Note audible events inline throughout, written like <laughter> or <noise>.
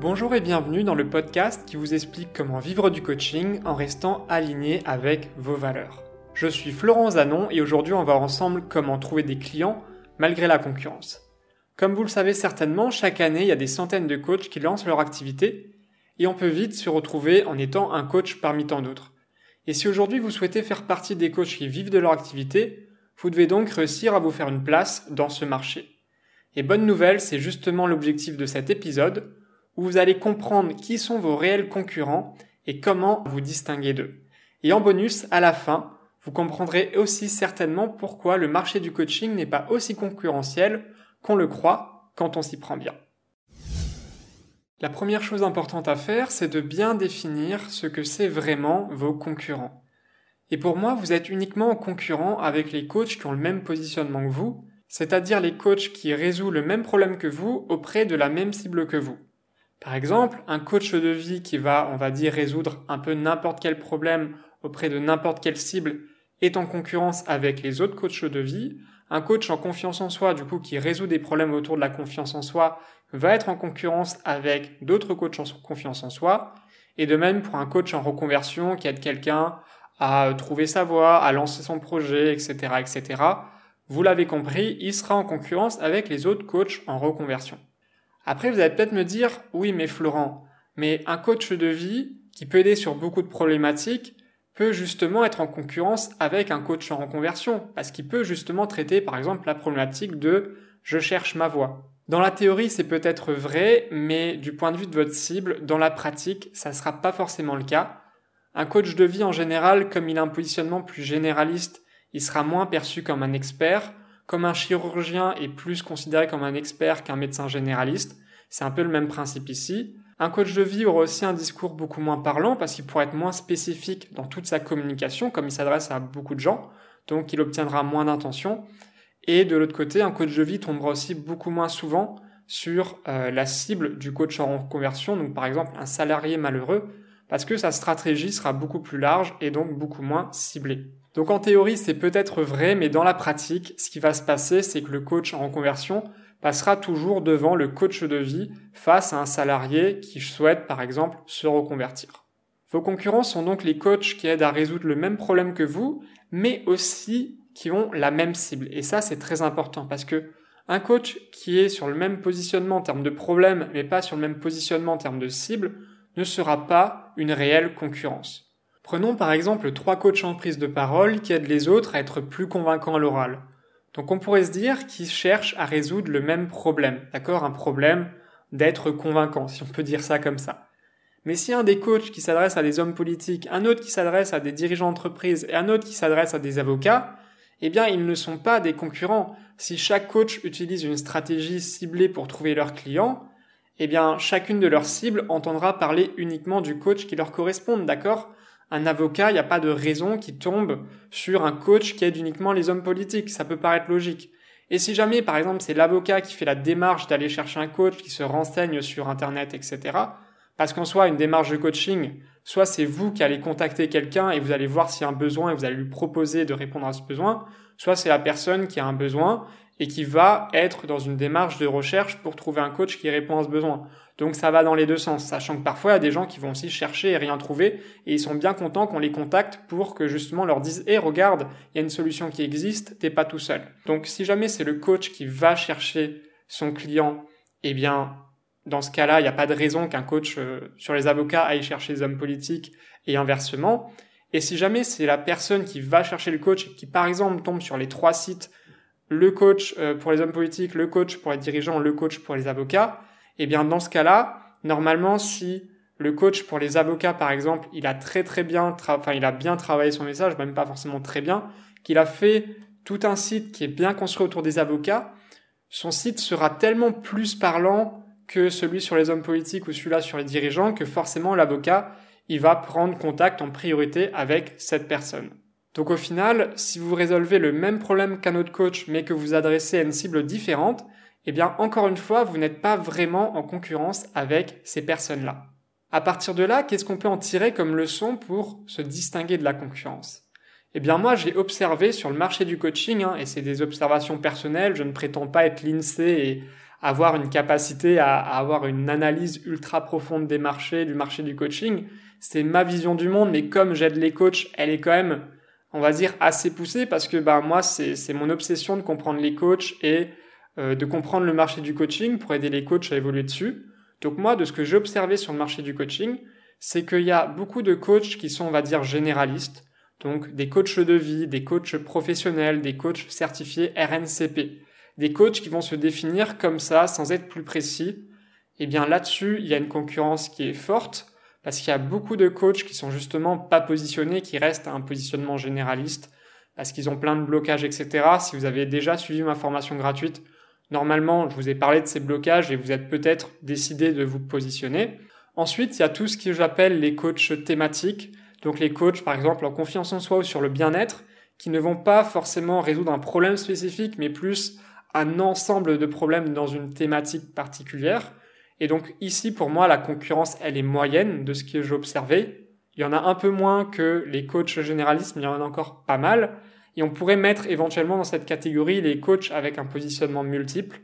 Bonjour et bienvenue dans le podcast qui vous explique comment vivre du coaching en restant aligné avec vos valeurs. Je suis Florent Zanon et aujourd'hui on va ensemble comment trouver des clients malgré la concurrence. Comme vous le savez certainement, chaque année il y a des centaines de coachs qui lancent leur activité et on peut vite se retrouver en étant un coach parmi tant d'autres. Et si aujourd'hui vous souhaitez faire partie des coachs qui vivent de leur activité, vous devez donc réussir à vous faire une place dans ce marché. Et bonne nouvelle, c'est justement l'objectif de cet épisode, où vous allez comprendre qui sont vos réels concurrents et comment vous distinguer d'eux. Et en bonus, à la fin, vous comprendrez aussi certainement pourquoi le marché du coaching n'est pas aussi concurrentiel qu'on le croit quand on s'y prend bien. La première chose importante à faire, c'est de bien définir ce que c'est vraiment vos concurrents. Et pour moi, vous êtes uniquement en concurrent avec les coachs qui ont le même positionnement que vous, c'est-à-dire les coachs qui résolvent le même problème que vous auprès de la même cible que vous. Par exemple, un coach de vie qui va, on va dire, résoudre un peu n'importe quel problème auprès de n'importe quelle cible est en concurrence avec les autres coachs de vie. Un coach en confiance en soi, du coup, qui résout des problèmes autour de la confiance en soi, va être en concurrence avec d'autres coachs en confiance en soi. Et de même pour un coach en reconversion qui aide quelqu'un à trouver sa voie, à lancer son projet, etc., etc. Vous l'avez compris, il sera en concurrence avec les autres coachs en reconversion. Après, vous allez peut-être me dire, oui, mais Florent, mais un coach de vie qui peut aider sur beaucoup de problématiques peut justement être en concurrence avec un coach en reconversion, parce qu'il peut justement traiter par exemple la problématique de je cherche ma voie. Dans la théorie, c'est peut-être vrai, mais du point de vue de votre cible, dans la pratique, ça ne sera pas forcément le cas. Un coach de vie en général, comme il a un positionnement plus généraliste, il sera moins perçu comme un expert, comme un chirurgien est plus considéré comme un expert qu'un médecin généraliste, c'est un peu le même principe ici. Un coach de vie aura aussi un discours beaucoup moins parlant parce qu'il pourra être moins spécifique dans toute sa communication, comme il s'adresse à beaucoup de gens, donc il obtiendra moins d'intention. Et de l'autre côté, un coach de vie tombera aussi beaucoup moins souvent sur euh, la cible du coach en reconversion, donc par exemple un salarié malheureux, parce que sa stratégie sera beaucoup plus large et donc beaucoup moins ciblée. Donc en théorie, c'est peut-être vrai, mais dans la pratique, ce qui va se passer, c'est que le coach en reconversion passera toujours devant le coach de vie face à un salarié qui souhaite par exemple se reconvertir. Vos concurrents sont donc les coachs qui aident à résoudre le même problème que vous, mais aussi qui ont la même cible. Et ça, c'est très important parce que un coach qui est sur le même positionnement en termes de problème, mais pas sur le même positionnement en termes de cible, ne sera pas une réelle concurrence. Prenons par exemple trois coachs en prise de parole qui aident les autres à être plus convaincants à l'oral. Donc on pourrait se dire qu'ils cherchent à résoudre le même problème, d'accord? Un problème d'être convaincant, si on peut dire ça comme ça. Mais si un des coachs qui s'adresse à des hommes politiques, un autre qui s'adresse à des dirigeants d'entreprise et un autre qui s'adresse à des avocats, eh bien ils ne sont pas des concurrents. Si chaque coach utilise une stratégie ciblée pour trouver leurs clients, eh bien chacune de leurs cibles entendra parler uniquement du coach qui leur correspond, d'accord? Un avocat, il n'y a pas de raison qui tombe sur un coach qui aide uniquement les hommes politiques. Ça peut paraître logique. Et si jamais, par exemple, c'est l'avocat qui fait la démarche d'aller chercher un coach, qui se renseigne sur Internet, etc., parce qu'en soi, une démarche de coaching, soit c'est vous qui allez contacter quelqu'un et vous allez voir s'il y a un besoin et vous allez lui proposer de répondre à ce besoin, soit c'est la personne qui a un besoin et qui va être dans une démarche de recherche pour trouver un coach qui répond à ce besoin. Donc ça va dans les deux sens, sachant que parfois il y a des gens qui vont aussi chercher et rien trouver, et ils sont bien contents qu'on les contacte pour que justement leur dise "Eh regarde, il y a une solution qui existe, t'es pas tout seul." Donc si jamais c'est le coach qui va chercher son client, eh bien dans ce cas-là, il n'y a pas de raison qu'un coach euh, sur les avocats aille chercher les hommes politiques et inversement. Et si jamais c'est la personne qui va chercher le coach, qui par exemple tombe sur les trois sites le coach euh, pour les hommes politiques, le coach pour les dirigeants, le coach pour les avocats, eh bien dans ce cas-là, normalement si le coach pour les avocats par exemple, il a très très bien enfin il a bien travaillé son message, même pas forcément très bien, qu'il a fait tout un site qui est bien construit autour des avocats, son site sera tellement plus parlant que celui sur les hommes politiques ou celui-là sur les dirigeants que forcément l'avocat, il va prendre contact en priorité avec cette personne. Donc au final, si vous résolvez le même problème qu'un autre coach mais que vous adressez à une cible différente, eh bien encore une fois, vous n'êtes pas vraiment en concurrence avec ces personnes-là. À partir de là, qu'est-ce qu'on peut en tirer comme leçon pour se distinguer de la concurrence? Eh bien moi, j'ai observé sur le marché du coaching, hein, et c'est des observations personnelles, je ne prétends pas être l'INSEE et avoir une capacité à, avoir une analyse ultra profonde des marchés, du marché du coaching. C'est ma vision du monde, mais comme j'aide les coachs, elle est quand même, on va dire, assez poussée parce que bah, moi, c'est mon obsession de comprendre les coachs et euh, de comprendre le marché du coaching pour aider les coachs à évoluer dessus. Donc moi, de ce que j'ai observé sur le marché du coaching, c'est qu'il y a beaucoup de coachs qui sont, on va dire, généralistes. Donc des coachs de vie, des coachs professionnels, des coachs certifiés RNCP des coachs qui vont se définir comme ça sans être plus précis, eh bien là-dessus, il y a une concurrence qui est forte parce qu'il y a beaucoup de coachs qui sont justement pas positionnés, qui restent à un positionnement généraliste parce qu'ils ont plein de blocages, etc. Si vous avez déjà suivi ma formation gratuite, normalement, je vous ai parlé de ces blocages et vous êtes peut-être décidé de vous positionner. Ensuite, il y a tout ce que j'appelle les coachs thématiques. Donc les coachs, par exemple, en confiance en soi ou sur le bien-être, qui ne vont pas forcément résoudre un problème spécifique, mais plus un ensemble de problèmes dans une thématique particulière. Et donc ici, pour moi, la concurrence, elle est moyenne de ce que j'ai observé. Il y en a un peu moins que les coachs généralistes, mais il y en a encore pas mal. Et on pourrait mettre éventuellement dans cette catégorie les coachs avec un positionnement multiple,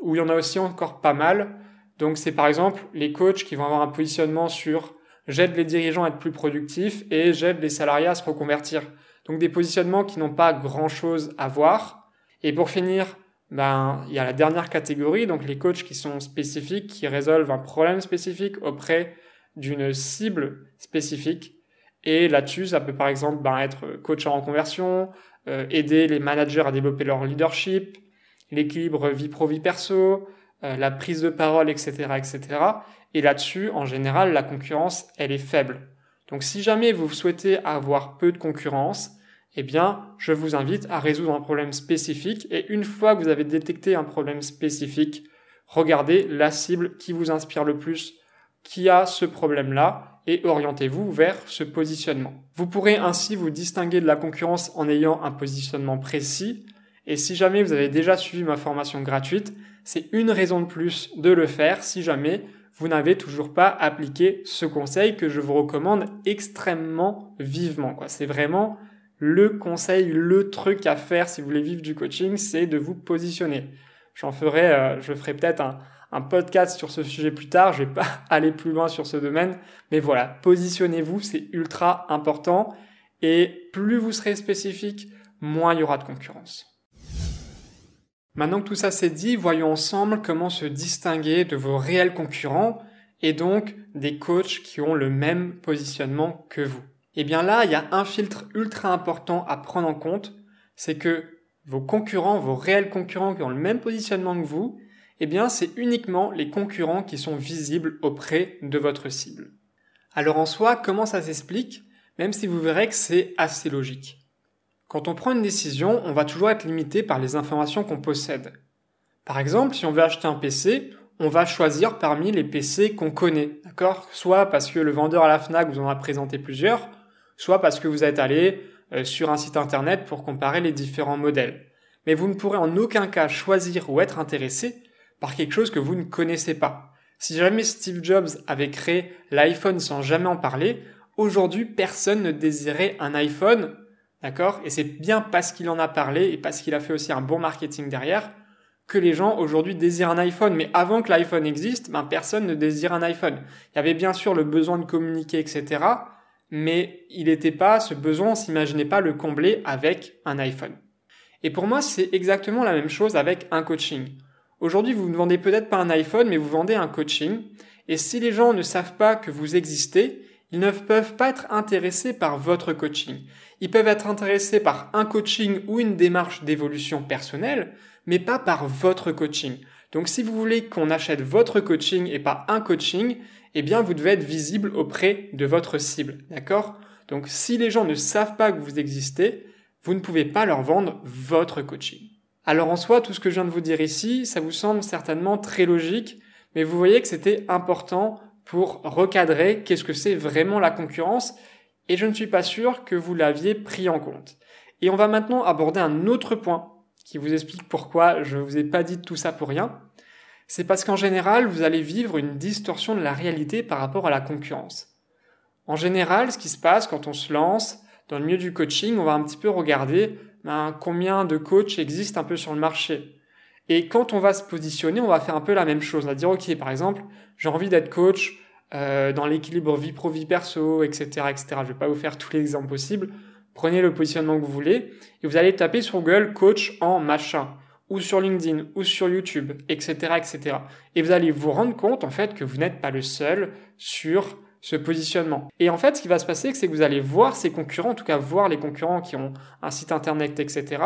où il y en a aussi encore pas mal. Donc c'est par exemple les coachs qui vont avoir un positionnement sur j'aide les dirigeants à être plus productifs et j'aide les salariés à se reconvertir. Donc des positionnements qui n'ont pas grand chose à voir. Et pour finir, ben, il y a la dernière catégorie, donc les coachs qui sont spécifiques, qui résolvent un problème spécifique auprès d'une cible spécifique. Et là-dessus, ça peut par exemple ben, être coach en reconversion, euh, aider les managers à développer leur leadership, l'équilibre vie pro-vie perso, euh, la prise de parole, etc., etc. Et là-dessus, en général, la concurrence, elle est faible. Donc si jamais vous souhaitez avoir peu de concurrence, eh bien, je vous invite à résoudre un problème spécifique et une fois que vous avez détecté un problème spécifique, regardez la cible qui vous inspire le plus, qui a ce problème-là et orientez-vous vers ce positionnement. Vous pourrez ainsi vous distinguer de la concurrence en ayant un positionnement précis et si jamais vous avez déjà suivi ma formation gratuite, c'est une raison de plus de le faire si jamais vous n'avez toujours pas appliqué ce conseil que je vous recommande extrêmement vivement. C'est vraiment le conseil, le truc à faire si vous voulez vivre du coaching, c'est de vous positionner. J'en ferai, euh, je ferai peut-être un, un podcast sur ce sujet plus tard. Je vais pas <laughs> aller plus loin sur ce domaine, mais voilà, positionnez-vous, c'est ultra important. Et plus vous serez spécifique, moins il y aura de concurrence. Maintenant que tout ça c'est dit, voyons ensemble comment se distinguer de vos réels concurrents et donc des coachs qui ont le même positionnement que vous. Eh bien là, il y a un filtre ultra important à prendre en compte, c'est que vos concurrents, vos réels concurrents qui ont le même positionnement que vous, eh bien c'est uniquement les concurrents qui sont visibles auprès de votre cible. Alors en soi, comment ça s'explique? Même si vous verrez que c'est assez logique. Quand on prend une décision, on va toujours être limité par les informations qu'on possède. Par exemple, si on veut acheter un PC, on va choisir parmi les PC qu'on connaît, d'accord? Soit parce que le vendeur à la FNAC vous en a présenté plusieurs, soit parce que vous êtes allé euh, sur un site internet pour comparer les différents modèles. Mais vous ne pourrez en aucun cas choisir ou être intéressé par quelque chose que vous ne connaissez pas. Si jamais Steve Jobs avait créé l'iPhone sans jamais en parler, aujourd'hui personne ne désirait un iPhone, d'accord? Et c'est bien parce qu'il en a parlé et parce qu'il a fait aussi un bon marketing derrière que les gens aujourd'hui désirent un iPhone. Mais avant que l'iPhone existe, ben, personne ne désire un iPhone. Il y avait bien sûr le besoin de communiquer, etc mais il n'était pas, ce besoin, on s'imaginait pas le combler avec un iPhone. Et pour moi, c'est exactement la même chose avec un coaching. Aujourd'hui, vous ne vendez peut-être pas un iPhone, mais vous vendez un coaching. Et si les gens ne savent pas que vous existez, ils ne peuvent pas être intéressés par votre coaching. Ils peuvent être intéressés par un coaching ou une démarche d'évolution personnelle, mais pas par votre coaching. Donc si vous voulez qu'on achète votre coaching et pas un coaching, eh bien vous devez être visible auprès de votre cible. D'accord? Donc si les gens ne savent pas que vous existez, vous ne pouvez pas leur vendre votre coaching. Alors en soi, tout ce que je viens de vous dire ici, ça vous semble certainement très logique, mais vous voyez que c'était important pour recadrer qu'est-ce que c'est vraiment la concurrence, et je ne suis pas sûr que vous l'aviez pris en compte. Et on va maintenant aborder un autre point qui vous explique pourquoi je ne vous ai pas dit tout ça pour rien c'est parce qu'en général, vous allez vivre une distorsion de la réalité par rapport à la concurrence. En général, ce qui se passe quand on se lance dans le milieu du coaching, on va un petit peu regarder ben, combien de coachs existent un peu sur le marché. Et quand on va se positionner, on va faire un peu la même chose. On va dire, OK, par exemple, j'ai envie d'être coach euh, dans l'équilibre vie pro, vie perso, etc., etc. Je vais pas vous faire tous les exemples possibles. Prenez le positionnement que vous voulez et vous allez taper sur Google coach en machin ou sur LinkedIn ou sur YouTube, etc., etc. Et vous allez vous rendre compte, en fait, que vous n'êtes pas le seul sur ce positionnement. Et en fait, ce qui va se passer, c'est que vous allez voir ces concurrents, en tout cas voir les concurrents qui ont un site internet, etc.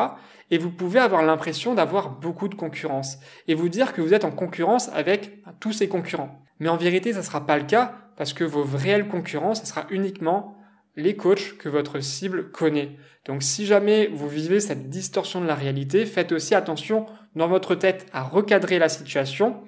Et vous pouvez avoir l'impression d'avoir beaucoup de concurrence et vous dire que vous êtes en concurrence avec tous ces concurrents. Mais en vérité, ça ne sera pas le cas parce que vos réels concurrents, ce sera uniquement les coachs que votre cible connaît. Donc si jamais vous vivez cette distorsion de la réalité, faites aussi attention dans votre tête à recadrer la situation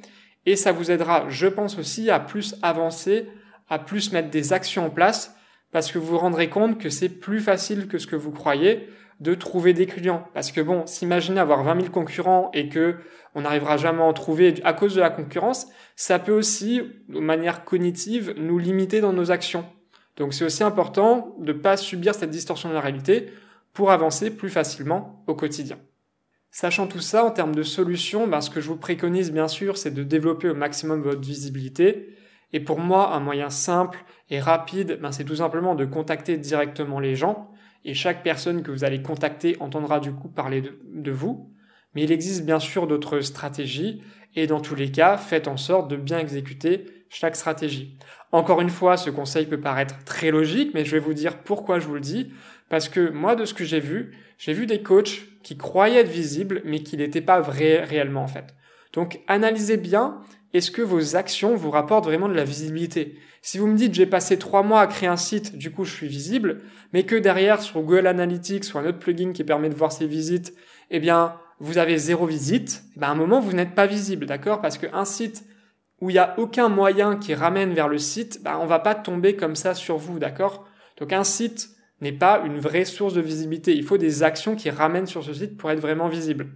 et ça vous aidera, je pense aussi, à plus avancer à plus mettre des actions en place parce que vous vous rendrez compte que c'est plus facile que ce que vous croyez de trouver des clients. Parce que bon, s'imaginer avoir 20 000 concurrents et que on n'arrivera jamais à en trouver à cause de la concurrence, ça peut aussi, de manière cognitive, nous limiter dans nos actions. Donc c'est aussi important de ne pas subir cette distorsion de la réalité pour avancer plus facilement au quotidien. Sachant tout ça, en termes de solutions, ben, ce que je vous préconise bien sûr, c'est de développer au maximum votre visibilité et pour moi, un moyen simple et rapide, ben, c'est tout simplement de contacter directement les gens. Et chaque personne que vous allez contacter entendra du coup parler de, vous. Mais il existe bien sûr d'autres stratégies. Et dans tous les cas, faites en sorte de bien exécuter chaque stratégie. Encore une fois, ce conseil peut paraître très logique, mais je vais vous dire pourquoi je vous le dis. Parce que moi, de ce que j'ai vu, j'ai vu des coachs qui croyaient être visibles, mais qui n'étaient pas vrais réellement en fait. Donc analysez bien est-ce que vos actions vous rapportent vraiment de la visibilité? Si vous me dites j'ai passé trois mois à créer un site, du coup je suis visible, mais que derrière sur Google Analytics ou un autre plugin qui permet de voir ces visites, eh bien vous avez zéro visite, ben, à un moment vous n'êtes pas visible, d'accord? Parce qu'un site où il n'y a aucun moyen qui ramène vers le site, ben, on va pas tomber comme ça sur vous, d'accord? Donc un site n'est pas une vraie source de visibilité. Il faut des actions qui ramènent sur ce site pour être vraiment visible.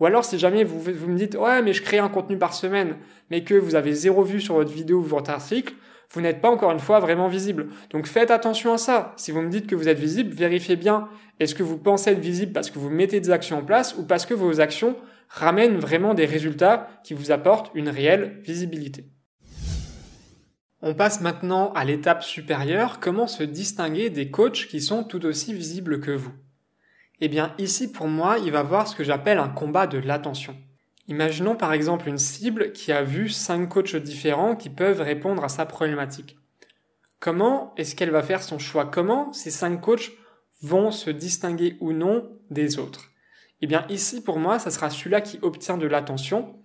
Ou alors, si jamais vous, vous me dites, ouais, mais je crée un contenu par semaine, mais que vous avez zéro vue sur votre vidéo ou votre article, vous n'êtes pas encore une fois vraiment visible. Donc faites attention à ça. Si vous me dites que vous êtes visible, vérifiez bien. Est-ce que vous pensez être visible parce que vous mettez des actions en place ou parce que vos actions ramènent vraiment des résultats qui vous apportent une réelle visibilité. On passe maintenant à l'étape supérieure, comment se distinguer des coachs qui sont tout aussi visibles que vous? Eh bien ici pour moi, il va voir ce que j'appelle un combat de l'attention. Imaginons par exemple une cible qui a vu cinq coachs différents qui peuvent répondre à sa problématique. Comment est-ce qu'elle va faire son choix? Comment ces cinq coachs vont se distinguer ou non des autres? Eh bien ici pour moi, ça sera celui-là qui obtient de l'attention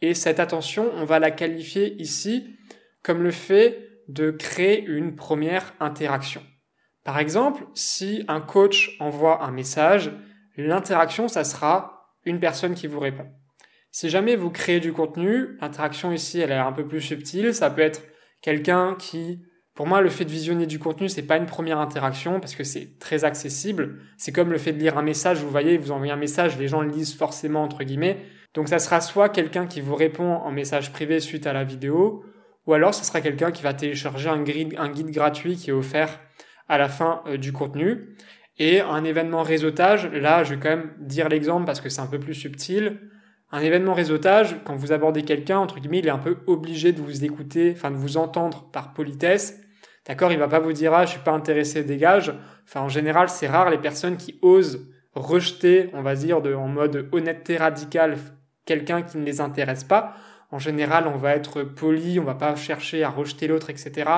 et cette attention, on va la qualifier ici comme le fait de créer une première interaction. Par exemple, si un coach envoie un message, l'interaction, ça sera une personne qui vous répond. Si jamais vous créez du contenu, l'interaction ici, elle est un peu plus subtile. Ça peut être quelqu'un qui, pour moi, le fait de visionner du contenu, c'est pas une première interaction parce que c'est très accessible. C'est comme le fait de lire un message. Vous voyez, vous envoyez un message, les gens le lisent forcément entre guillemets. Donc ça sera soit quelqu'un qui vous répond en message privé suite à la vidéo, ou alors ce sera quelqu'un qui va télécharger un guide, un guide gratuit qui est offert à la fin euh, du contenu. Et un événement réseautage, là je vais quand même dire l'exemple parce que c'est un peu plus subtil. Un événement réseautage, quand vous abordez quelqu'un, entre guillemets, il est un peu obligé de vous écouter, enfin de vous entendre par politesse. D'accord Il va pas vous dire ah je suis pas intéressé, dégage. Enfin en général c'est rare les personnes qui osent rejeter, on va dire, en mode honnêteté radicale quelqu'un qui ne les intéresse pas. En général, on va être poli, on va pas chercher à rejeter l'autre, etc.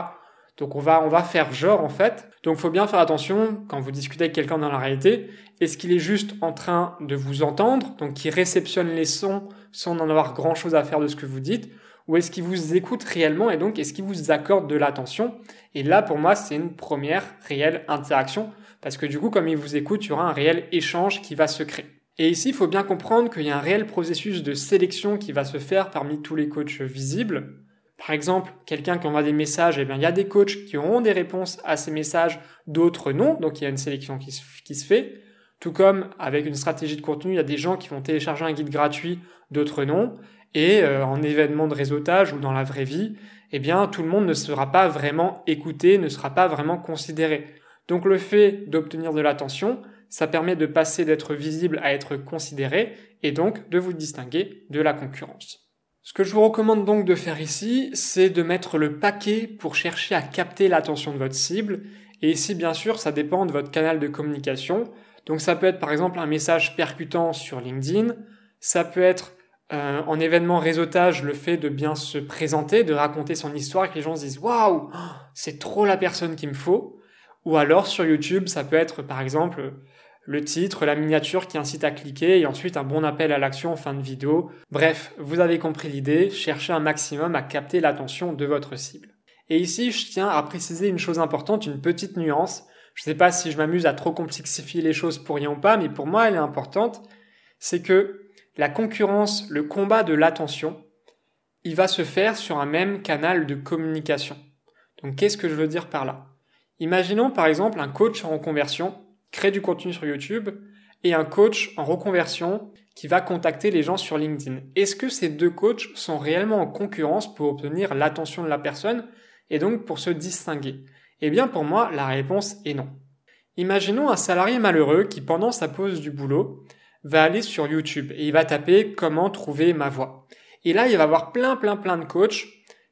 Donc on va, on va faire genre en fait. Donc faut bien faire attention quand vous discutez avec quelqu'un dans la réalité. Est-ce qu'il est juste en train de vous entendre, donc qui réceptionne les sons sans en avoir grand chose à faire de ce que vous dites, ou est-ce qu'il vous écoute réellement et donc est-ce qu'il vous accorde de l'attention? Et là pour moi c'est une première réelle interaction parce que du coup comme il vous écoute, il y aura un réel échange qui va se créer. Et ici, il faut bien comprendre qu'il y a un réel processus de sélection qui va se faire parmi tous les coachs visibles. Par exemple, quelqu'un qui envoie des messages, eh bien, il y a des coachs qui auront des réponses à ces messages, d'autres non. Donc, il y a une sélection qui se, fait. Tout comme avec une stratégie de contenu, il y a des gens qui vont télécharger un guide gratuit, d'autres non. Et euh, en événement de réseautage ou dans la vraie vie, eh bien, tout le monde ne sera pas vraiment écouté, ne sera pas vraiment considéré. Donc, le fait d'obtenir de l'attention, ça permet de passer d'être visible à être considéré et donc de vous distinguer de la concurrence. Ce que je vous recommande donc de faire ici, c'est de mettre le paquet pour chercher à capter l'attention de votre cible. Et ici, bien sûr, ça dépend de votre canal de communication. Donc ça peut être par exemple un message percutant sur LinkedIn, ça peut être euh, en événement réseautage le fait de bien se présenter, de raconter son histoire que les gens se disent waouh, c'est trop la personne qu'il me faut. Ou alors sur YouTube, ça peut être par exemple le titre, la miniature qui incite à cliquer et ensuite un bon appel à l'action en fin de vidéo. Bref, vous avez compris l'idée, cherchez un maximum à capter l'attention de votre cible. Et ici, je tiens à préciser une chose importante, une petite nuance. Je ne sais pas si je m'amuse à trop complexifier les choses pour rien ou pas, mais pour moi, elle est importante. C'est que la concurrence, le combat de l'attention, il va se faire sur un même canal de communication. Donc qu'est-ce que je veux dire par là? Imaginons par exemple un coach en reconversion crée du contenu sur YouTube et un coach en reconversion qui va contacter les gens sur LinkedIn. Est-ce que ces deux coachs sont réellement en concurrence pour obtenir l'attention de la personne et donc pour se distinguer? Eh bien pour moi, la réponse est non. Imaginons un salarié malheureux qui pendant sa pause du boulot va aller sur YouTube et il va taper comment trouver ma voix. Et là, il va avoir plein plein plein de coachs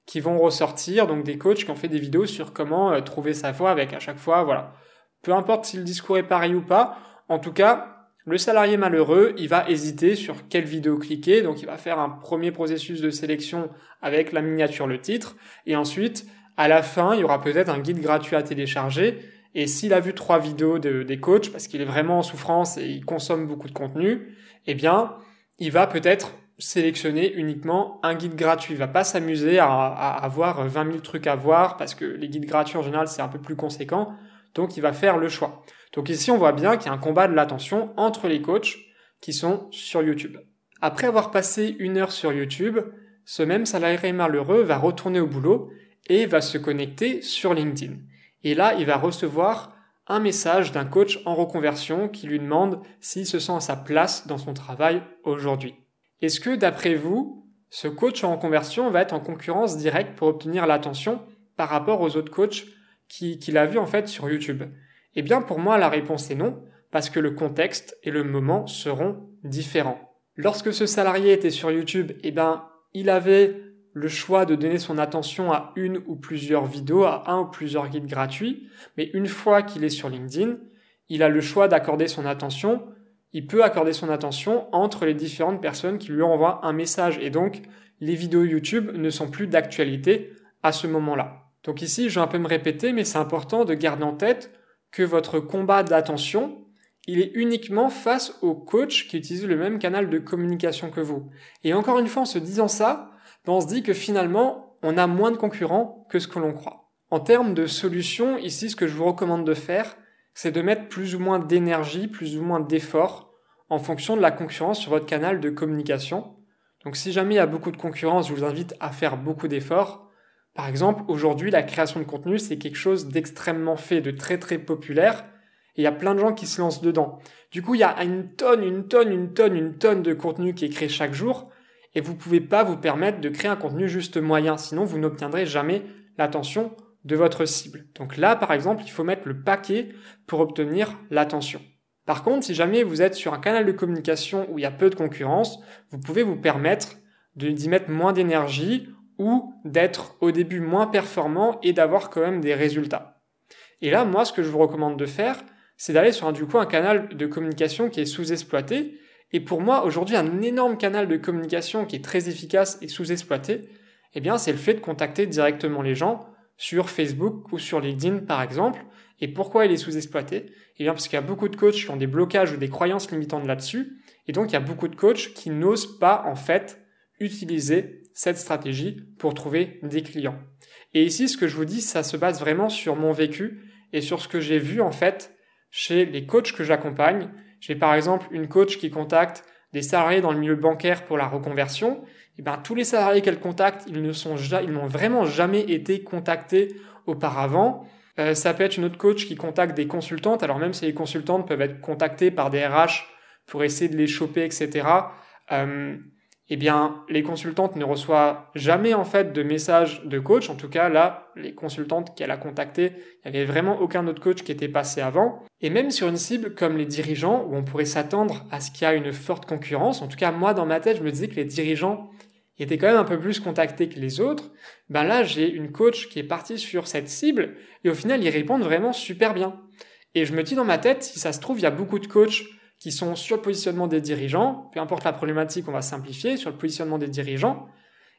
qui vont ressortir, donc des coachs qui ont fait des vidéos sur comment euh, trouver sa voix avec à chaque fois, voilà, peu importe si le discours est pareil ou pas, en tout cas, le salarié malheureux, il va hésiter sur quelle vidéo cliquer, donc il va faire un premier processus de sélection avec la miniature, le titre, et ensuite, à la fin, il y aura peut-être un guide gratuit à télécharger, et s'il a vu trois vidéos des coachs, parce qu'il est vraiment en souffrance et il consomme beaucoup de contenu, eh bien, il va peut-être sélectionner uniquement un guide gratuit. Il va pas s'amuser à, à avoir 20 000 trucs à voir, parce que les guides gratuits, en général, c'est un peu plus conséquent. Donc il va faire le choix. Donc ici on voit bien qu'il y a un combat de l'attention entre les coachs qui sont sur YouTube. Après avoir passé une heure sur YouTube, ce même salarié malheureux va retourner au boulot et va se connecter sur LinkedIn. Et là, il va recevoir un message d'un coach en reconversion qui lui demande s'il se sent à sa place dans son travail aujourd'hui. Est-ce que d'après vous, ce coach en reconversion va être en concurrence directe pour obtenir l'attention par rapport aux autres coachs qu'il a vu en fait sur YouTube? Eh bien pour moi la réponse est non, parce que le contexte et le moment seront différents. Lorsque ce salarié était sur YouTube, eh bien il avait le choix de donner son attention à une ou plusieurs vidéos, à un ou plusieurs guides gratuits, mais une fois qu'il est sur LinkedIn, il a le choix d'accorder son attention, il peut accorder son attention entre les différentes personnes qui lui envoient un message, et donc les vidéos YouTube ne sont plus d'actualité à ce moment-là. Donc ici, je vais un peu me répéter, mais c'est important de garder en tête que votre combat d'attention, il est uniquement face aux coachs qui utilisent le même canal de communication que vous. Et encore une fois, en se disant ça, on se dit que finalement, on a moins de concurrents que ce que l'on croit. En termes de solutions, ici, ce que je vous recommande de faire, c'est de mettre plus ou moins d'énergie, plus ou moins d'effort en fonction de la concurrence sur votre canal de communication. Donc si jamais il y a beaucoup de concurrence, je vous invite à faire beaucoup d'efforts. Par exemple, aujourd'hui, la création de contenu, c'est quelque chose d'extrêmement fait, de très très populaire. Et il y a plein de gens qui se lancent dedans. Du coup, il y a une tonne, une tonne, une tonne, une tonne de contenu qui est créé chaque jour. Et vous pouvez pas vous permettre de créer un contenu juste moyen. Sinon, vous n'obtiendrez jamais l'attention de votre cible. Donc là, par exemple, il faut mettre le paquet pour obtenir l'attention. Par contre, si jamais vous êtes sur un canal de communication où il y a peu de concurrence, vous pouvez vous permettre d'y mettre moins d'énergie ou d'être au début moins performant et d'avoir quand même des résultats. Et là, moi, ce que je vous recommande de faire, c'est d'aller sur un, du coup un canal de communication qui est sous-exploité. Et pour moi, aujourd'hui, un énorme canal de communication qui est très efficace et sous-exploité, eh bien, c'est le fait de contacter directement les gens sur Facebook ou sur LinkedIn, par exemple. Et pourquoi il est sous-exploité? Eh bien, parce qu'il y a beaucoup de coachs qui ont des blocages ou des croyances limitantes là-dessus. Et donc, il y a beaucoup de coachs qui n'osent pas, en fait, utiliser cette stratégie pour trouver des clients. Et ici, ce que je vous dis, ça se base vraiment sur mon vécu et sur ce que j'ai vu en fait chez les coachs que j'accompagne. J'ai par exemple une coach qui contacte des salariés dans le milieu bancaire pour la reconversion. Et ben tous les salariés qu'elle contacte, ils ne sont ils n'ont vraiment jamais été contactés auparavant. Euh, ça peut être une autre coach qui contacte des consultantes. Alors même si les consultantes peuvent être contactées par des RH pour essayer de les choper, etc eh bien, les consultantes ne reçoivent jamais en fait de messages de coach. En tout cas, là, les consultantes qu'elle a contactées, il n'y avait vraiment aucun autre coach qui était passé avant. Et même sur une cible comme les dirigeants, où on pourrait s'attendre à ce qu'il y a une forte concurrence, en tout cas, moi, dans ma tête, je me disais que les dirigeants étaient quand même un peu plus contactés que les autres. Ben là, j'ai une coach qui est partie sur cette cible, et au final, ils répondent vraiment super bien. Et je me dis dans ma tête, si ça se trouve, il y a beaucoup de coachs qui sont sur le positionnement des dirigeants, peu importe la problématique, on va simplifier, sur le positionnement des dirigeants,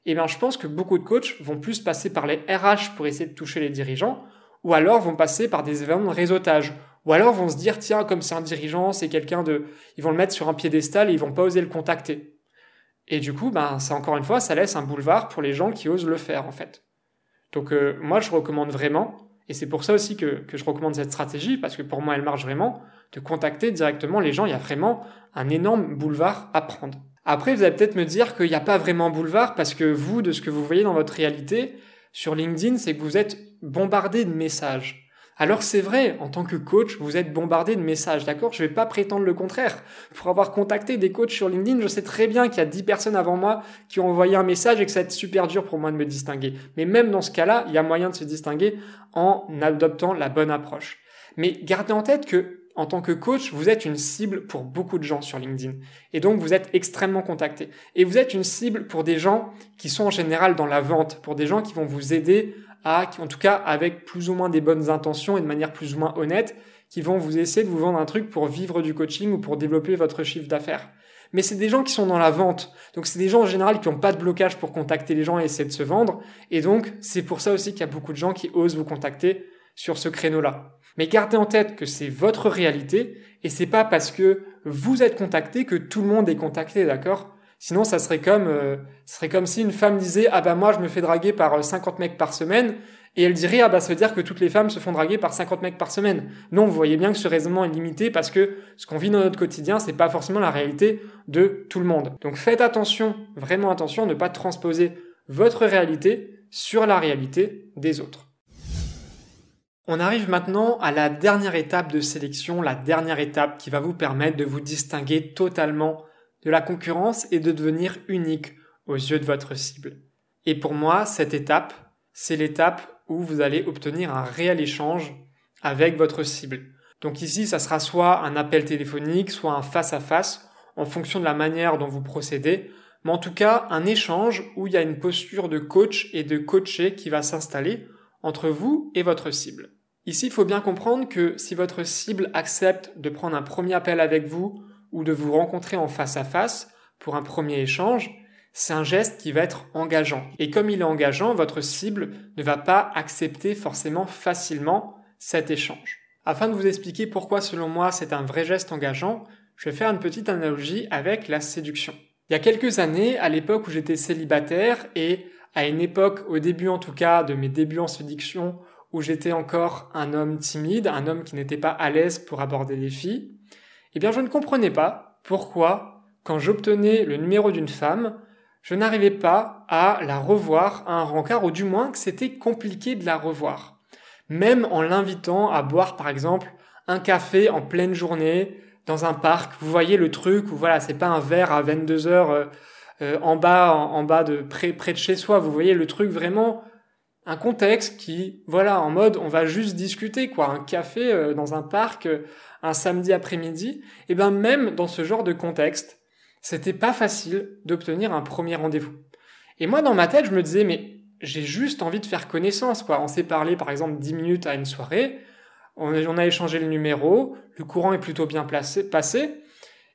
eh bien je pense que beaucoup de coachs vont plus passer par les RH pour essayer de toucher les dirigeants, ou alors vont passer par des événements de réseautage, ou alors vont se dire tiens comme c'est un dirigeant, c'est quelqu'un de, ils vont le mettre sur un piédestal et ils vont pas oser le contacter. Et du coup, ben ça encore une fois, ça laisse un boulevard pour les gens qui osent le faire en fait. Donc euh, moi je recommande vraiment et c'est pour ça aussi que, que, je recommande cette stratégie, parce que pour moi, elle marche vraiment, de contacter directement les gens. Il y a vraiment un énorme boulevard à prendre. Après, vous allez peut-être me dire qu'il n'y a pas vraiment boulevard, parce que vous, de ce que vous voyez dans votre réalité, sur LinkedIn, c'est que vous êtes bombardé de messages. Alors c'est vrai, en tant que coach, vous êtes bombardé de messages, d'accord? Je vais pas prétendre le contraire. Pour avoir contacté des coachs sur LinkedIn, je sais très bien qu'il y a 10 personnes avant moi qui ont envoyé un message et que ça va être super dur pour moi de me distinguer. Mais même dans ce cas-là, il y a moyen de se distinguer en adoptant la bonne approche. Mais gardez en tête que en tant que coach, vous êtes une cible pour beaucoup de gens sur LinkedIn. Et donc, vous êtes extrêmement contacté. Et vous êtes une cible pour des gens qui sont en général dans la vente, pour des gens qui vont vous aider à, en tout cas avec plus ou moins des bonnes intentions et de manière plus ou moins honnête, qui vont vous essayer de vous vendre un truc pour vivre du coaching ou pour développer votre chiffre d'affaires. Mais c'est des gens qui sont dans la vente. Donc c'est des gens en général qui n'ont pas de blocage pour contacter les gens et essayer de se vendre. Et donc c'est pour ça aussi qu'il y a beaucoup de gens qui osent vous contacter sur ce créneau-là. Mais gardez en tête que c'est votre réalité et c'est pas parce que vous êtes contacté que tout le monde est contacté, d'accord? Sinon, ça serait comme, euh, serait comme si une femme disait ah bah moi je me fais draguer par 50 euh, mecs par semaine et elle dirait ah bah ça veut dire que toutes les femmes se font draguer par 50 mecs par semaine. Non, vous voyez bien que ce raisonnement est limité parce que ce qu'on vit dans notre quotidien c'est pas forcément la réalité de tout le monde. Donc faites attention, vraiment attention, ne pas transposer votre réalité sur la réalité des autres. On arrive maintenant à la dernière étape de sélection, la dernière étape qui va vous permettre de vous distinguer totalement de la concurrence et de devenir unique aux yeux de votre cible. Et pour moi, cette étape, c'est l'étape où vous allez obtenir un réel échange avec votre cible. Donc ici, ça sera soit un appel téléphonique, soit un face-à-face, en fonction de la manière dont vous procédez, mais en tout cas, un échange où il y a une posture de coach et de coaché qui va s'installer entre vous et votre cible. Ici, il faut bien comprendre que si votre cible accepte de prendre un premier appel avec vous ou de vous rencontrer en face à face pour un premier échange, c'est un geste qui va être engageant. Et comme il est engageant, votre cible ne va pas accepter forcément facilement cet échange. Afin de vous expliquer pourquoi selon moi c'est un vrai geste engageant, je vais faire une petite analogie avec la séduction. Il y a quelques années, à l'époque où j'étais célibataire et à une époque, au début en tout cas, de mes débuts en séduction, où j'étais encore un homme timide, un homme qui n'était pas à l'aise pour aborder des filles, eh bien je ne comprenais pas pourquoi, quand j'obtenais le numéro d'une femme, je n'arrivais pas à la revoir à un rencard, ou du moins que c'était compliqué de la revoir. Même en l'invitant à boire par exemple un café en pleine journée, dans un parc, vous voyez le truc où voilà, c'est pas un verre à 22 heures euh, euh, en bas, en, bas de près, près de chez soi, vous voyez le truc vraiment un contexte qui, voilà, en mode on va juste discuter, quoi, un café euh, dans un parc euh, un samedi après-midi, et bien même dans ce genre de contexte, c'était pas facile d'obtenir un premier rendez-vous. Et moi dans ma tête, je me disais mais j'ai juste envie de faire connaissance, quoi. On s'est parlé par exemple 10 minutes à une soirée, on a, échangé le numéro, le courant est plutôt bien placé, passé,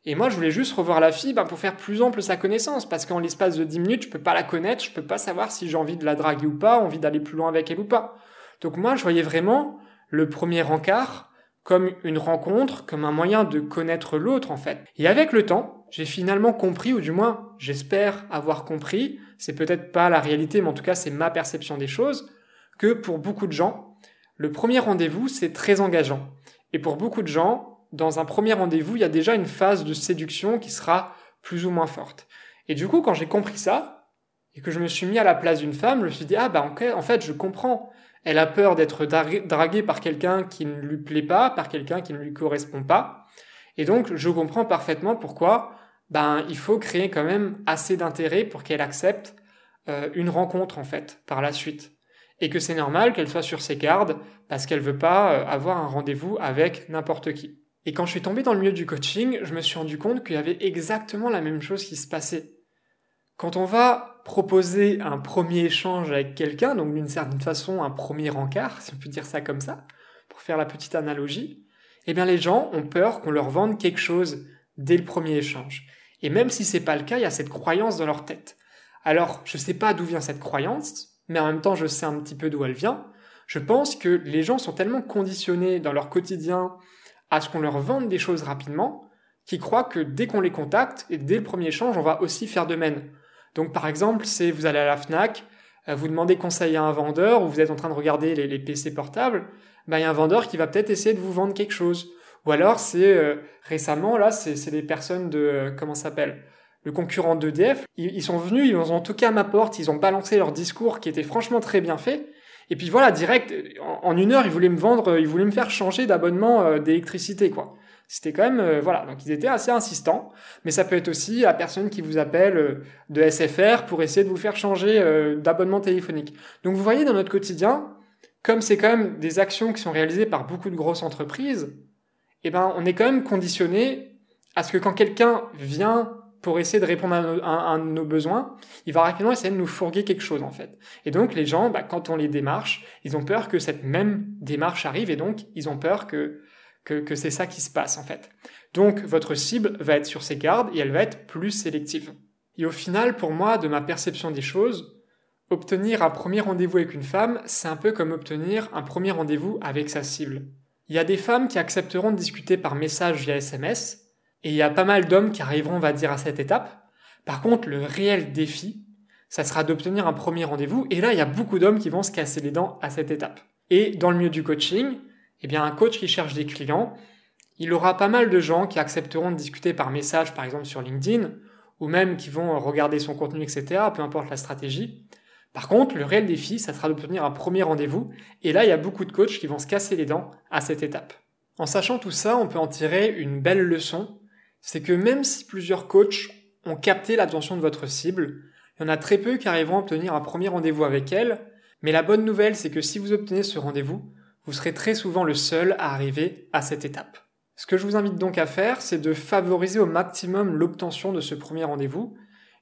et moi, je voulais juste revoir la fille ben, pour faire plus ample sa connaissance, parce qu'en l'espace de 10 minutes, je peux pas la connaître, je peux pas savoir si j'ai envie de la draguer ou pas, envie d'aller plus loin avec elle ou pas. Donc moi, je voyais vraiment le premier encart comme une rencontre, comme un moyen de connaître l'autre en fait. Et avec le temps, j'ai finalement compris, ou du moins j'espère avoir compris, c'est peut-être pas la réalité, mais en tout cas c'est ma perception des choses, que pour beaucoup de gens, le premier rendez-vous c'est très engageant. Et pour beaucoup de gens, dans un premier rendez-vous, il y a déjà une phase de séduction qui sera plus ou moins forte. Et du coup, quand j'ai compris ça, et que je me suis mis à la place d'une femme, je me suis dit, ah bah en fait, je comprends. Elle a peur d'être draguée par quelqu'un qui ne lui plaît pas, par quelqu'un qui ne lui correspond pas. Et donc, je comprends parfaitement pourquoi, ben il faut créer quand même assez d'intérêt pour qu'elle accepte euh, une rencontre en fait par la suite. Et que c'est normal qu'elle soit sur ses gardes parce qu'elle veut pas euh, avoir un rendez-vous avec n'importe qui. Et quand je suis tombé dans le milieu du coaching, je me suis rendu compte qu'il y avait exactement la même chose qui se passait. Quand on va proposer un premier échange avec quelqu'un, donc d'une certaine façon un premier rencard, si on peut dire ça comme ça, pour faire la petite analogie, eh bien les gens ont peur qu'on leur vende quelque chose dès le premier échange. Et même si c'est pas le cas, il y a cette croyance dans leur tête. Alors, je sais pas d'où vient cette croyance, mais en même temps, je sais un petit peu d'où elle vient. Je pense que les gens sont tellement conditionnés dans leur quotidien à ce qu'on leur vende des choses rapidement, qui croient que dès qu'on les contacte et dès le premier échange, on va aussi faire de même. Donc par exemple, c'est vous allez à la FNAC, euh, vous demandez conseil à un vendeur, ou vous êtes en train de regarder les, PC portables, ben, il y a un vendeur qui va peut-être essayer de vous vendre quelque chose. Ou alors c'est euh, récemment, là, c'est des personnes de, euh, comment s'appelle le concurrent d'EDF, ils, ils, sont venus, ils ont toqué à ma porte, ils ont balancé leur discours qui était franchement très bien fait, et puis voilà, direct, en, une heure, ils voulaient me vendre, ils voulaient me faire changer d'abonnement euh, d'électricité, quoi. C'était quand même, euh, voilà, donc ils étaient assez insistants, mais ça peut être aussi la personne qui vous appelle euh, de SFR pour essayer de vous faire changer d'abonnement téléphonique. Donc vous voyez dans notre quotidien, comme c'est quand même des actions qui sont réalisées par beaucoup de grosses entreprises, eh ben on est quand même conditionné à ce que quand quelqu'un vient pour essayer de répondre à, nos, besoins, il va rapidement essayer de nous fourguer quelque chose en fait. Et donc les gens, bah, quand on les démarche, ils ont peur que cette même démarche arrive et donc ils ont peur que, que, que c'est ça qui se passe en fait. Donc votre cible va être sur ses gardes et elle va être plus sélective. Et au final, pour moi, de ma perception des choses, obtenir un premier rendez-vous avec une femme, c'est un peu comme obtenir un premier rendez-vous avec sa cible. Il y a des femmes qui accepteront de discuter par message via SMS, et il y a pas mal d'hommes qui arriveront, on va dire, à cette étape. Par contre, le réel défi, ça sera d'obtenir un premier rendez-vous. Et là, il y a beaucoup d'hommes qui vont se casser les dents à cette étape. Et dans le milieu du coaching, eh bien, un coach qui cherche des clients, il aura pas mal de gens qui accepteront de discuter par message, par exemple sur LinkedIn, ou même qui vont regarder son contenu, etc., peu importe la stratégie. Par contre, le réel défi, ça sera d'obtenir un premier rendez-vous. Et là, il y a beaucoup de coachs qui vont se casser les dents à cette étape. En sachant tout ça, on peut en tirer une belle leçon c'est que même si plusieurs coachs ont capté l'attention de votre cible, il y en a très peu qui arriveront à obtenir un premier rendez-vous avec elle, mais la bonne nouvelle c'est que si vous obtenez ce rendez-vous, vous serez très souvent le seul à arriver à cette étape. Ce que je vous invite donc à faire, c'est de favoriser au maximum l'obtention de ce premier rendez-vous,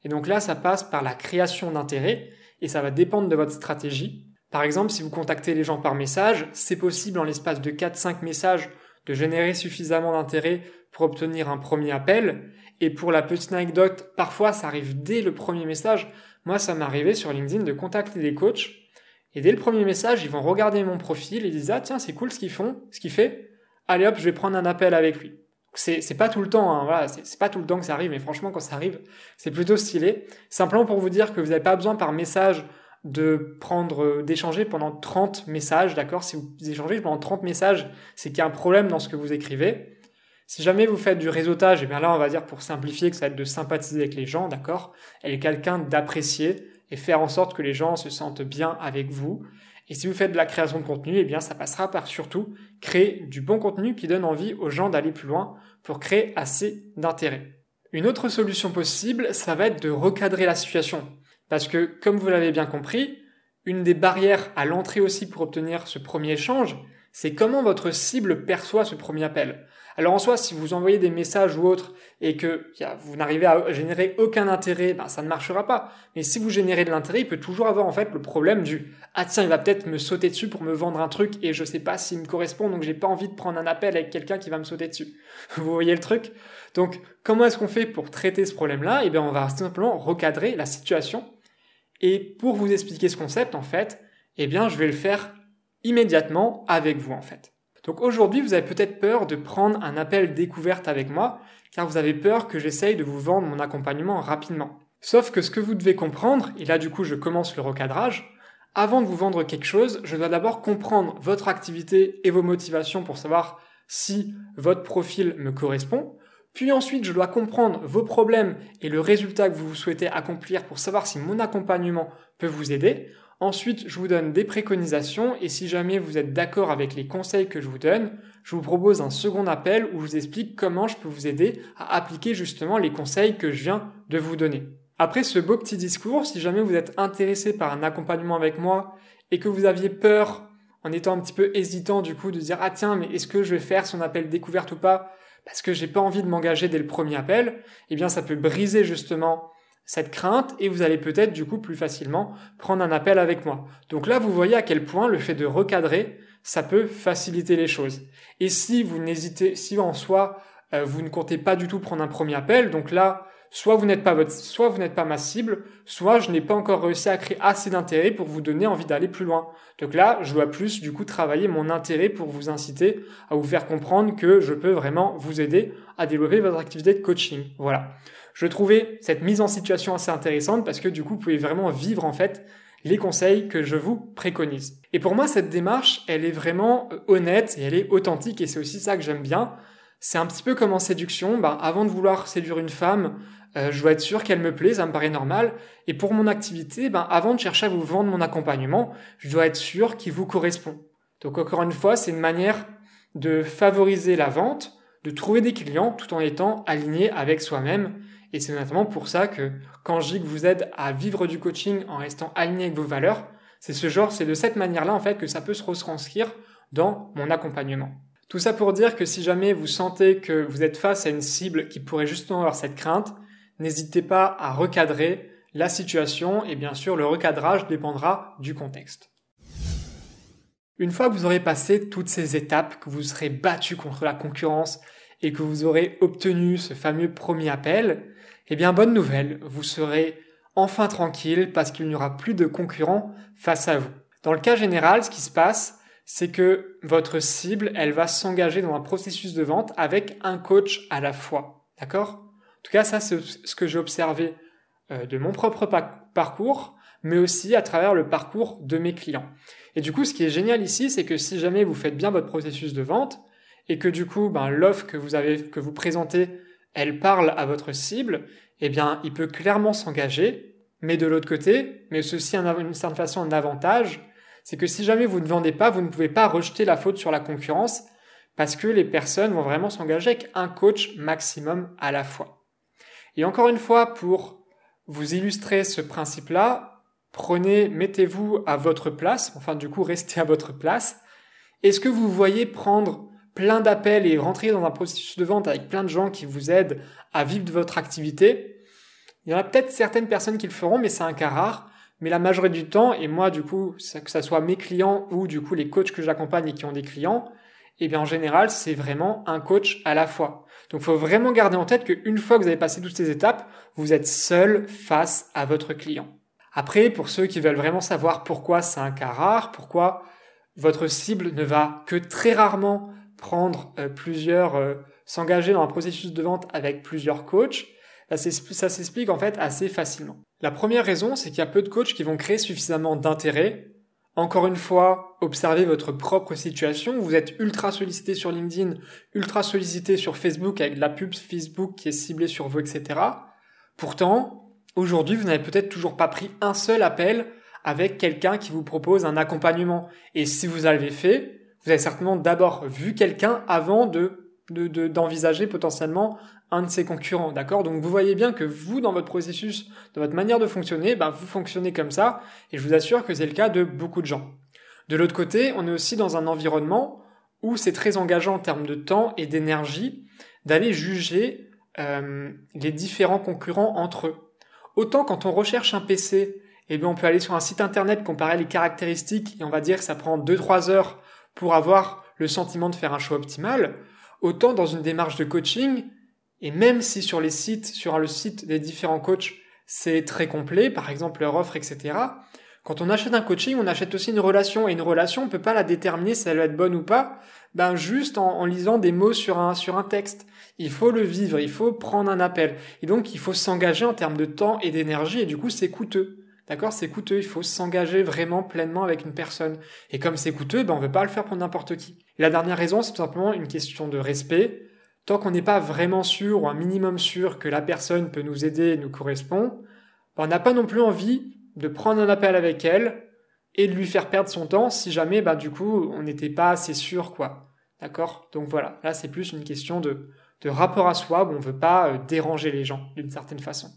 et donc là ça passe par la création d'intérêt, et ça va dépendre de votre stratégie. Par exemple, si vous contactez les gens par message, c'est possible en l'espace de 4-5 messages de générer suffisamment d'intérêt pour obtenir un premier appel. Et pour la petite anecdote, parfois ça arrive dès le premier message. Moi, ça m'est arrivé sur LinkedIn de contacter des coachs. Et dès le premier message, ils vont regarder mon profil et disent, ah tiens, c'est cool ce qu'ils font, ce qu'il fait. Allez hop, je vais prendre un appel avec lui. C'est, pas tout le temps, hein, voilà, c'est, c'est pas tout le temps que ça arrive, mais franchement, quand ça arrive, c'est plutôt stylé. Simplement pour vous dire que vous n'avez pas besoin par message de prendre, euh, d'échanger pendant 30 messages, d'accord? Si vous échangez pendant 30 messages, c'est qu'il y a un problème dans ce que vous écrivez. Si jamais vous faites du réseautage, et eh bien là, on va dire pour simplifier que ça va être de sympathiser avec les gens, d'accord? Elle est quelqu'un d'apprécier et faire en sorte que les gens se sentent bien avec vous. Et si vous faites de la création de contenu, eh bien ça passera par surtout créer du bon contenu qui donne envie aux gens d'aller plus loin pour créer assez d'intérêt. Une autre solution possible, ça va être de recadrer la situation. Parce que, comme vous l'avez bien compris, une des barrières à l'entrée aussi pour obtenir ce premier échange, c'est comment votre cible perçoit ce premier appel. Alors en soi, si vous envoyez des messages ou autres et que vous n'arrivez à générer aucun intérêt, ben, ça ne marchera pas. Mais si vous générez de l'intérêt, il peut toujours avoir en fait le problème du ah tiens, il va peut-être me sauter dessus pour me vendre un truc et je sais pas s'il me correspond, donc j'ai pas envie de prendre un appel avec quelqu'un qui va me sauter dessus. <laughs> Vous voyez le truc? Donc comment est-ce qu'on fait pour traiter ce problème-là? Eh bien, on va simplement recadrer la situation. Et pour vous expliquer ce concept, en fait, eh bien, je vais le faire immédiatement avec vous, en fait. Donc aujourd'hui, vous avez peut-être peur de prendre un appel découverte avec moi, car vous avez peur que j'essaye de vous vendre mon accompagnement rapidement. Sauf que ce que vous devez comprendre, et là du coup je commence le recadrage, avant de vous vendre quelque chose, je dois d'abord comprendre votre activité et vos motivations pour savoir si votre profil me correspond. Puis ensuite, je dois comprendre vos problèmes et le résultat que vous souhaitez accomplir pour savoir si mon accompagnement peut vous aider. Ensuite, je vous donne des préconisations et si jamais vous êtes d'accord avec les conseils que je vous donne, je vous propose un second appel où je vous explique comment je peux vous aider à appliquer justement les conseils que je viens de vous donner. Après ce beau petit discours, si jamais vous êtes intéressé par un accompagnement avec moi et que vous aviez peur en étant un petit peu hésitant du coup de dire ah tiens mais est-ce que je vais faire son appel découverte ou pas? Parce que j'ai pas envie de m'engager dès le premier appel, eh bien ça peut briser justement cette crainte et vous allez peut-être du coup plus facilement prendre un appel avec moi. Donc là, vous voyez à quel point le fait de recadrer, ça peut faciliter les choses. Et si vous n'hésitez, si en soi, euh, vous ne comptez pas du tout prendre un premier appel, donc là, soit vous n'êtes pas votre, soit vous n'êtes pas ma cible, soit je n'ai pas encore réussi à créer assez d'intérêt pour vous donner envie d'aller plus loin. Donc là, je dois plus du coup travailler mon intérêt pour vous inciter à vous faire comprendre que je peux vraiment vous aider à développer votre activité de coaching. Voilà. Je trouvais cette mise en situation assez intéressante parce que du coup, vous pouvez vraiment vivre en fait les conseils que je vous préconise. Et pour moi, cette démarche, elle est vraiment euh, honnête et elle est authentique et c'est aussi ça que j'aime bien. C'est un petit peu comme en séduction. Ben, avant de vouloir séduire une femme, euh, je dois être sûr qu'elle me plaît, ça me paraît normal. Et pour mon activité, ben, avant de chercher à vous vendre mon accompagnement, je dois être sûr qu'il vous correspond. Donc encore une fois, c'est une manière de favoriser la vente, de trouver des clients tout en étant aligné avec soi-même et c'est notamment pour ça que quand que vous aide à vivre du coaching en restant aligné avec vos valeurs, c'est ce genre, c'est de cette manière-là en fait que ça peut se retranscrire dans mon accompagnement. Tout ça pour dire que si jamais vous sentez que vous êtes face à une cible qui pourrait justement avoir cette crainte, n'hésitez pas à recadrer la situation et bien sûr le recadrage dépendra du contexte. Une fois que vous aurez passé toutes ces étapes, que vous serez battu contre la concurrence et que vous aurez obtenu ce fameux premier appel, eh bien, bonne nouvelle, vous serez enfin tranquille parce qu'il n'y aura plus de concurrents face à vous. Dans le cas général, ce qui se passe, c'est que votre cible, elle va s'engager dans un processus de vente avec un coach à la fois. D'accord? En tout cas, ça, c'est ce que j'ai observé euh, de mon propre parcours, mais aussi à travers le parcours de mes clients. Et du coup, ce qui est génial ici, c'est que si jamais vous faites bien votre processus de vente, et que du coup, ben, l'offre que vous avez, que vous présentez, elle parle à votre cible, eh bien, il peut clairement s'engager. Mais de l'autre côté, mais ceci une certaine façon un avantage, c'est que si jamais vous ne vendez pas, vous ne pouvez pas rejeter la faute sur la concurrence parce que les personnes vont vraiment s'engager avec un coach maximum à la fois. Et encore une fois, pour vous illustrer ce principe-là, prenez, mettez-vous à votre place, enfin du coup restez à votre place. Est-ce que vous voyez prendre plein d'appels et rentrer dans un processus de vente avec plein de gens qui vous aident à vivre de votre activité. Il y en a peut-être certaines personnes qui le feront, mais c'est un cas rare. Mais la majorité du temps, et moi du coup, que ce soit mes clients ou du coup les coachs que j'accompagne et qui ont des clients, eh bien en général, c'est vraiment un coach à la fois. Donc il faut vraiment garder en tête qu'une fois que vous avez passé toutes ces étapes, vous êtes seul face à votre client. Après, pour ceux qui veulent vraiment savoir pourquoi c'est un cas rare, pourquoi votre cible ne va que très rarement prendre euh, plusieurs, euh, s'engager dans un processus de vente avec plusieurs coachs, ça s'explique en fait assez facilement. La première raison, c'est qu'il y a peu de coachs qui vont créer suffisamment d'intérêt. Encore une fois, observez votre propre situation. Vous êtes ultra sollicité sur LinkedIn, ultra sollicité sur Facebook avec de la pub Facebook qui est ciblée sur vous, etc. Pourtant, aujourd'hui, vous n'avez peut-être toujours pas pris un seul appel avec quelqu'un qui vous propose un accompagnement. Et si vous l'avez fait, vous avez certainement d'abord vu quelqu'un avant de d'envisager potentiellement un de ses concurrents, d'accord? Donc vous voyez bien que vous, dans votre processus, dans votre manière de fonctionner, ben, vous fonctionnez comme ça, et je vous assure que c'est le cas de beaucoup de gens. De l'autre côté, on est aussi dans un environnement où c'est très engageant en termes de temps et d'énergie d'aller juger euh, les différents concurrents entre eux. Autant quand on recherche un PC, eh bien on peut aller sur un site internet, comparer les caractéristiques, et on va dire que ça prend 2-3 heures pour avoir le sentiment de faire un choix optimal, autant dans une démarche de coaching, et même si sur les sites, sur le site des différents coachs, c'est très complet, par exemple leur offre, etc., quand on achète un coaching, on achète aussi une relation, et une relation, on peut pas la déterminer si elle va être bonne ou pas, ben juste en, en lisant des mots sur un, sur un texte. Il faut le vivre, il faut prendre un appel. Et donc, il faut s'engager en termes de temps et d'énergie, et du coup, c'est coûteux. D'accord C'est coûteux, il faut s'engager vraiment pleinement avec une personne. Et comme c'est coûteux, ben on ne veut pas le faire pour n'importe qui. La dernière raison, c'est tout simplement une question de respect. Tant qu'on n'est pas vraiment sûr ou un minimum sûr que la personne peut nous aider et nous correspond, ben on n'a pas non plus envie de prendre un appel avec elle et de lui faire perdre son temps si jamais, bah, du coup, on n'était pas assez sûr, quoi. D'accord? Donc voilà, là, c'est plus une question de, de rapport à soi où on ne veut pas euh, déranger les gens d'une certaine façon.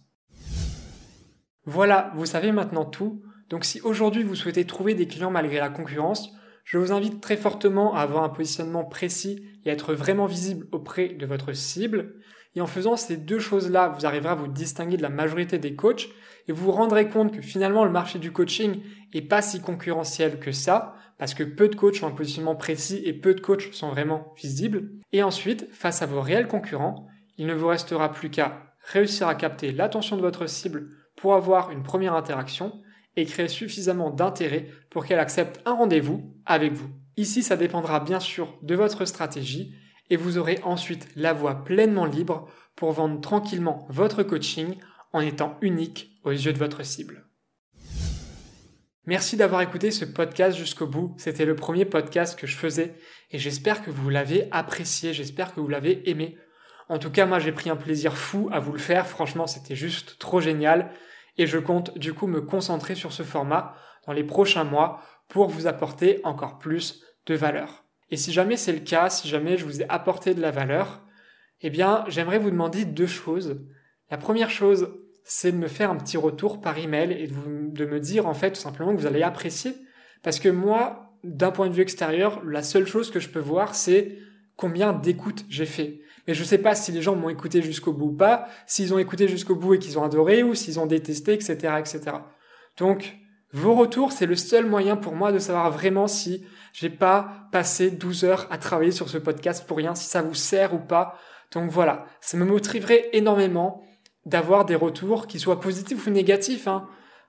Voilà, vous savez maintenant tout. Donc si aujourd'hui vous souhaitez trouver des clients malgré la concurrence, je vous invite très fortement à avoir un positionnement précis et à être vraiment visible auprès de votre cible. Et en faisant ces deux choses-là, vous arriverez à vous distinguer de la majorité des coachs et vous vous rendrez compte que finalement le marché du coaching est pas si concurrentiel que ça parce que peu de coachs ont un positionnement précis et peu de coachs sont vraiment visibles. Et ensuite, face à vos réels concurrents, il ne vous restera plus qu'à réussir à capter l'attention de votre cible pour avoir une première interaction et créer suffisamment d'intérêt pour qu'elle accepte un rendez-vous avec vous. Ici, ça dépendra bien sûr de votre stratégie et vous aurez ensuite la voie pleinement libre pour vendre tranquillement votre coaching en étant unique aux yeux de votre cible. Merci d'avoir écouté ce podcast jusqu'au bout. C'était le premier podcast que je faisais et j'espère que vous l'avez apprécié, j'espère que vous l'avez aimé. En tout cas, moi j'ai pris un plaisir fou à vous le faire. Franchement, c'était juste trop génial et je compte du coup me concentrer sur ce format dans les prochains mois pour vous apporter encore plus de valeur. Et si jamais c'est le cas, si jamais je vous ai apporté de la valeur, eh bien, j'aimerais vous demander deux choses. La première chose, c'est de me faire un petit retour par email et de, me dire en fait tout simplement que vous allez apprécier. Parce que moi, d'un point de vue extérieur, la seule chose que je peux voir, c'est combien d'écoutes j'ai fait. Mais je sais pas si les gens m'ont écouté jusqu'au bout ou pas, s'ils ont écouté jusqu'au bout et qu'ils ont adoré ou s'ils ont détesté, etc., etc. Donc, vos retours, c'est le seul moyen pour moi de savoir vraiment si j'ai pas passé 12 heures à travailler sur ce podcast pour rien, si ça vous sert ou pas. Donc voilà, ça me motiverait énormément d'avoir des retours qui soient positifs ou négatifs. Hein.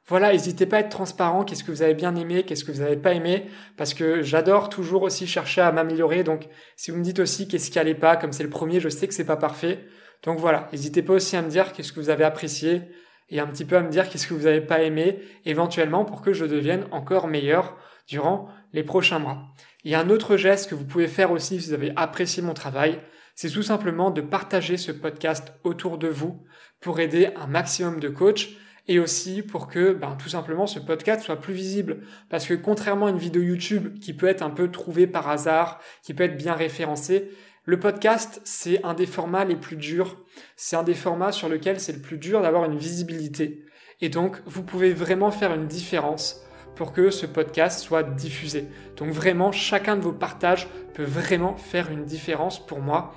Voilà, n'hésitez pas à être transparent, qu'est-ce que vous avez bien aimé, qu'est-ce que vous n'avez pas aimé, parce que j'adore toujours aussi chercher à m'améliorer. Donc si vous me dites aussi qu'est-ce qui allait pas, comme c'est le premier, je sais que c'est pas parfait. Donc voilà, n'hésitez pas aussi à me dire qu'est-ce que vous avez apprécié et un petit peu à me dire qu'est-ce que vous n'avez pas aimé, éventuellement pour que je devienne encore meilleur durant les prochains mois. Il y a un autre geste que vous pouvez faire aussi si vous avez apprécié mon travail, c'est tout simplement de partager ce podcast autour de vous pour aider un maximum de coachs et aussi pour que ben, tout simplement ce podcast soit plus visible. Parce que contrairement à une vidéo YouTube qui peut être un peu trouvée par hasard, qui peut être bien référencée, le podcast, c'est un des formats les plus durs. C'est un des formats sur lequel c'est le plus dur d'avoir une visibilité. Et donc, vous pouvez vraiment faire une différence pour que ce podcast soit diffusé. Donc vraiment, chacun de vos partages peut vraiment faire une différence pour moi.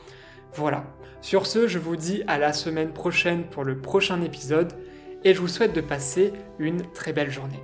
Voilà. Sur ce, je vous dis à la semaine prochaine pour le prochain épisode et je vous souhaite de passer une très belle journée.